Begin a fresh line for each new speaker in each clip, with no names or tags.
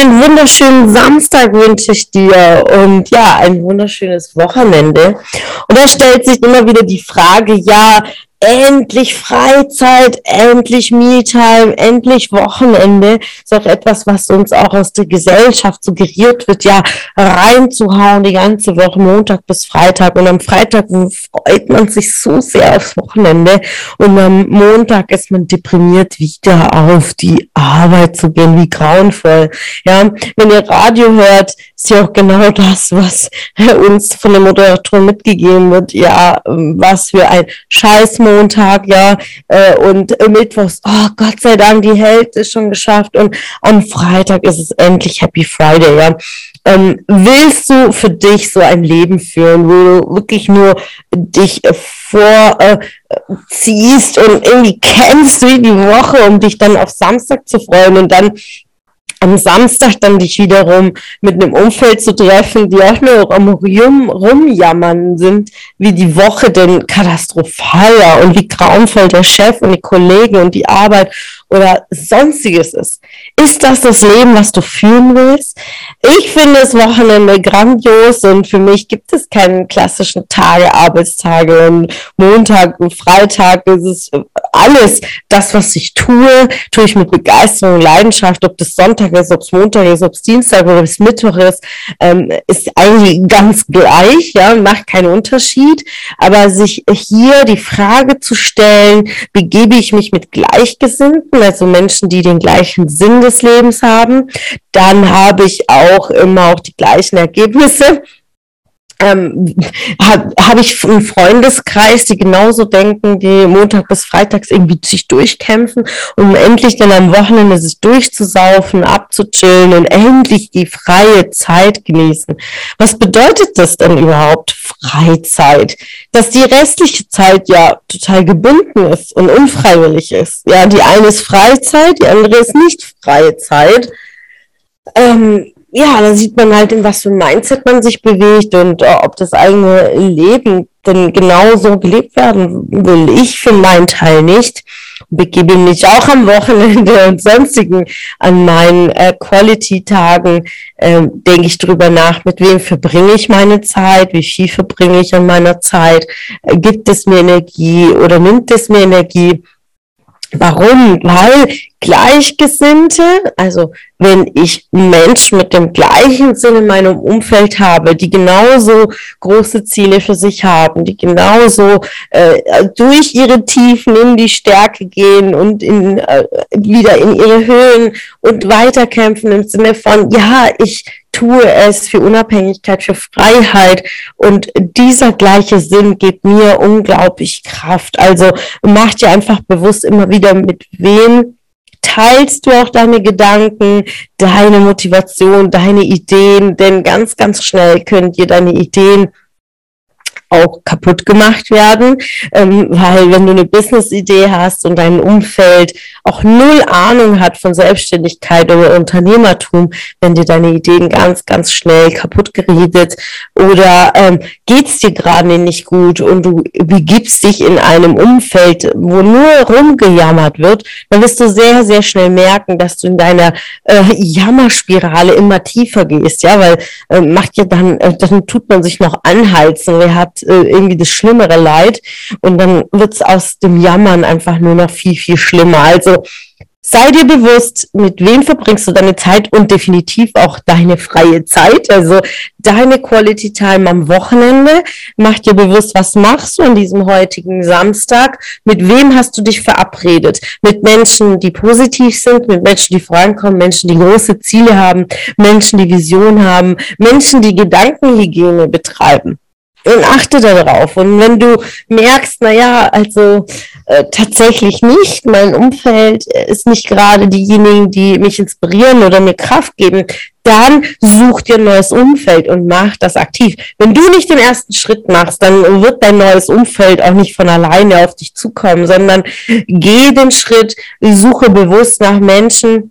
Einen wunderschönen Samstag wünsche ich dir und ja, ein wunderschönes Wochenende. Und da stellt sich immer wieder die Frage, ja, endlich Freizeit, endlich Me-Time, endlich Wochenende. Ist auch etwas, was uns auch aus der Gesellschaft suggeriert wird, ja, reinzuhauen die ganze Woche, Montag bis Freitag. Und am Freitag freut man sich so sehr aufs Wochenende. Und am Montag ist man deprimiert, wieder auf die Arbeit zu gehen. Wie grauenvoll. Ja, wenn ihr Radio hört, ist ja auch genau das, was uns von der Moderatorin mitgegeben wird. Ja, was für ein Scheiß Montag, ja, äh, und Mittwochs, oh Gott sei Dank, die Hälfte ist schon geschafft und am Freitag ist es endlich Happy Friday, ja. Ähm, willst du für dich so ein Leben führen, wo du wirklich nur dich vorziehst äh, und irgendwie kennst wie die Woche, um dich dann auf Samstag zu freuen und dann am Samstag dann dich wiederum mit einem Umfeld zu treffen, die auch nur am rum, rumjammern sind, wie die Woche denn katastrophal war und wie grauenvoll der Chef und die Kollegen und die Arbeit oder sonstiges ist. Ist das das Leben, was du führen willst? Ich finde das Wochenende grandios und für mich gibt es keinen klassischen Tage, Arbeitstage und Montag und Freitag. Es ist alles das, was ich tue, tue ich mit Begeisterung und Leidenschaft, ob das Sonntag ist, ob es Montag ist, ob es Dienstag oder ob es Mittwoch ist, ähm, ist eigentlich ganz gleich, ja, macht keinen Unterschied. Aber sich hier die Frage zu stellen, begebe ich mich mit Gleichgesinnten, also Menschen, die den gleichen Sinn des Lebens haben, dann habe ich auch immer auch die gleichen Ergebnisse ähm, habe hab ich einen Freundeskreis, die genauso denken, die Montag bis Freitags irgendwie sich durchkämpfen, um endlich dann am Wochenende sich durchzusaufen, abzuchillen und endlich die freie Zeit genießen. Was bedeutet das denn überhaupt, Freizeit? Dass die restliche Zeit ja total gebunden ist und unfreiwillig ist. Ja, die eine ist Freizeit, die andere ist nicht freie Zeit. Ähm, ja, da sieht man halt, in was für ein Mindset man sich bewegt und äh, ob das eigene Leben denn genauso gelebt werden will. Ich für meinen Teil nicht. Begebe mich auch am Wochenende und sonstigen an meinen äh, Quality-Tagen, äh, denke ich drüber nach, mit wem verbringe ich meine Zeit, wie viel verbringe ich an meiner Zeit, äh, gibt es mir Energie oder nimmt es mir Energie? Warum? Weil Gleichgesinnte, also wenn ich Menschen mit dem gleichen Sinn in meinem Umfeld habe, die genauso große Ziele für sich haben, die genauso äh, durch ihre Tiefen in die Stärke gehen und in, äh, wieder in ihre Höhen und weiterkämpfen im Sinne von, ja, ich tue es für Unabhängigkeit, für Freiheit und dieser gleiche Sinn gibt mir unglaublich Kraft. Also mach dir einfach bewusst immer wieder, mit wem teilst du auch deine Gedanken, deine Motivation, deine Ideen, denn ganz, ganz schnell können dir deine Ideen auch kaputt gemacht werden, ähm, weil wenn du eine Business-Idee hast und dein Umfeld auch null Ahnung hat von Selbstständigkeit oder Unternehmertum, wenn dir deine Ideen ganz, ganz schnell kaputt geredet oder ähm, geht's dir gerade nicht gut und du begibst dich in einem Umfeld, wo nur rumgejammert wird, dann wirst du sehr, sehr schnell merken, dass du in deiner äh, Jammerspirale immer tiefer gehst, ja, weil äh, macht ja dann, äh, dann tut man sich noch anheizen, wer hat äh, irgendwie das schlimmere Leid und dann wird's aus dem Jammern einfach nur noch viel, viel schlimmer. Also sei dir bewusst, mit wem verbringst du deine Zeit und definitiv auch deine freie Zeit, also deine Quality Time am Wochenende. Mach dir bewusst, was machst du an diesem heutigen Samstag? Mit wem hast du dich verabredet? Mit Menschen, die positiv sind, mit Menschen, die vorankommen, Menschen, die große Ziele haben, Menschen, die Vision haben, Menschen, die Gedankenhygiene betreiben. Und achte darauf. Und wenn du merkst, naja, also äh, tatsächlich nicht, mein Umfeld ist nicht gerade diejenigen, die mich inspirieren oder mir Kraft geben, dann such dir ein neues Umfeld und mach das aktiv. Wenn du nicht den ersten Schritt machst, dann wird dein neues Umfeld auch nicht von alleine auf dich zukommen, sondern geh den Schritt, suche bewusst nach Menschen,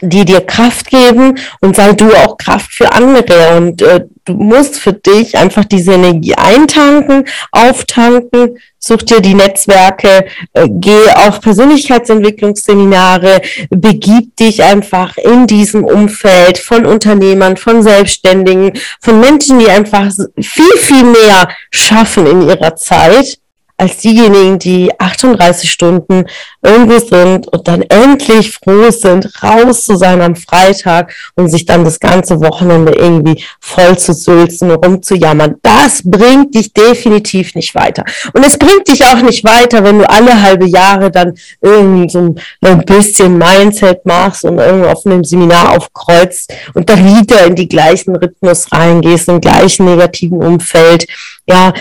die dir Kraft geben und sei du auch Kraft für andere. Und äh, du musst für dich einfach diese Energie eintanken, auftanken, such dir die Netzwerke, äh, geh auf Persönlichkeitsentwicklungsseminare, begib dich einfach in diesem Umfeld von Unternehmern, von Selbstständigen, von Menschen, die einfach viel, viel mehr schaffen in ihrer Zeit als diejenigen, die 38 Stunden irgendwo sind und dann endlich froh sind, raus zu sein am Freitag und sich dann das ganze Wochenende irgendwie voll zu sülzen, rumzujammern. Das bringt dich definitiv nicht weiter. Und es bringt dich auch nicht weiter, wenn du alle halbe Jahre dann irgendwie so ein bisschen Mindset machst und irgendwo auf einem Seminar aufkreuzt und dann wieder in die gleichen Rhythmus reingehst, im gleichen negativen Umfeld ja,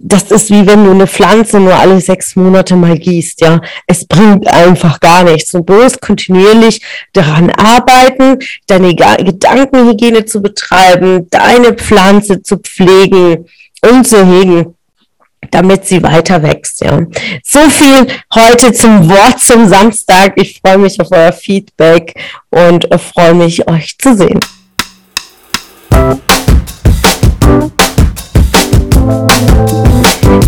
das ist wie wenn du eine Pflanze nur alle sechs Monate mal gießt, ja. Es bringt einfach gar nichts. Und bloß kontinuierlich daran arbeiten, deine Gedankenhygiene zu betreiben, deine Pflanze zu pflegen und zu hegen damit sie weiter wächst. Ja. So viel heute zum Wort zum Samstag. Ich freue mich auf euer Feedback und freue mich, euch zu sehen.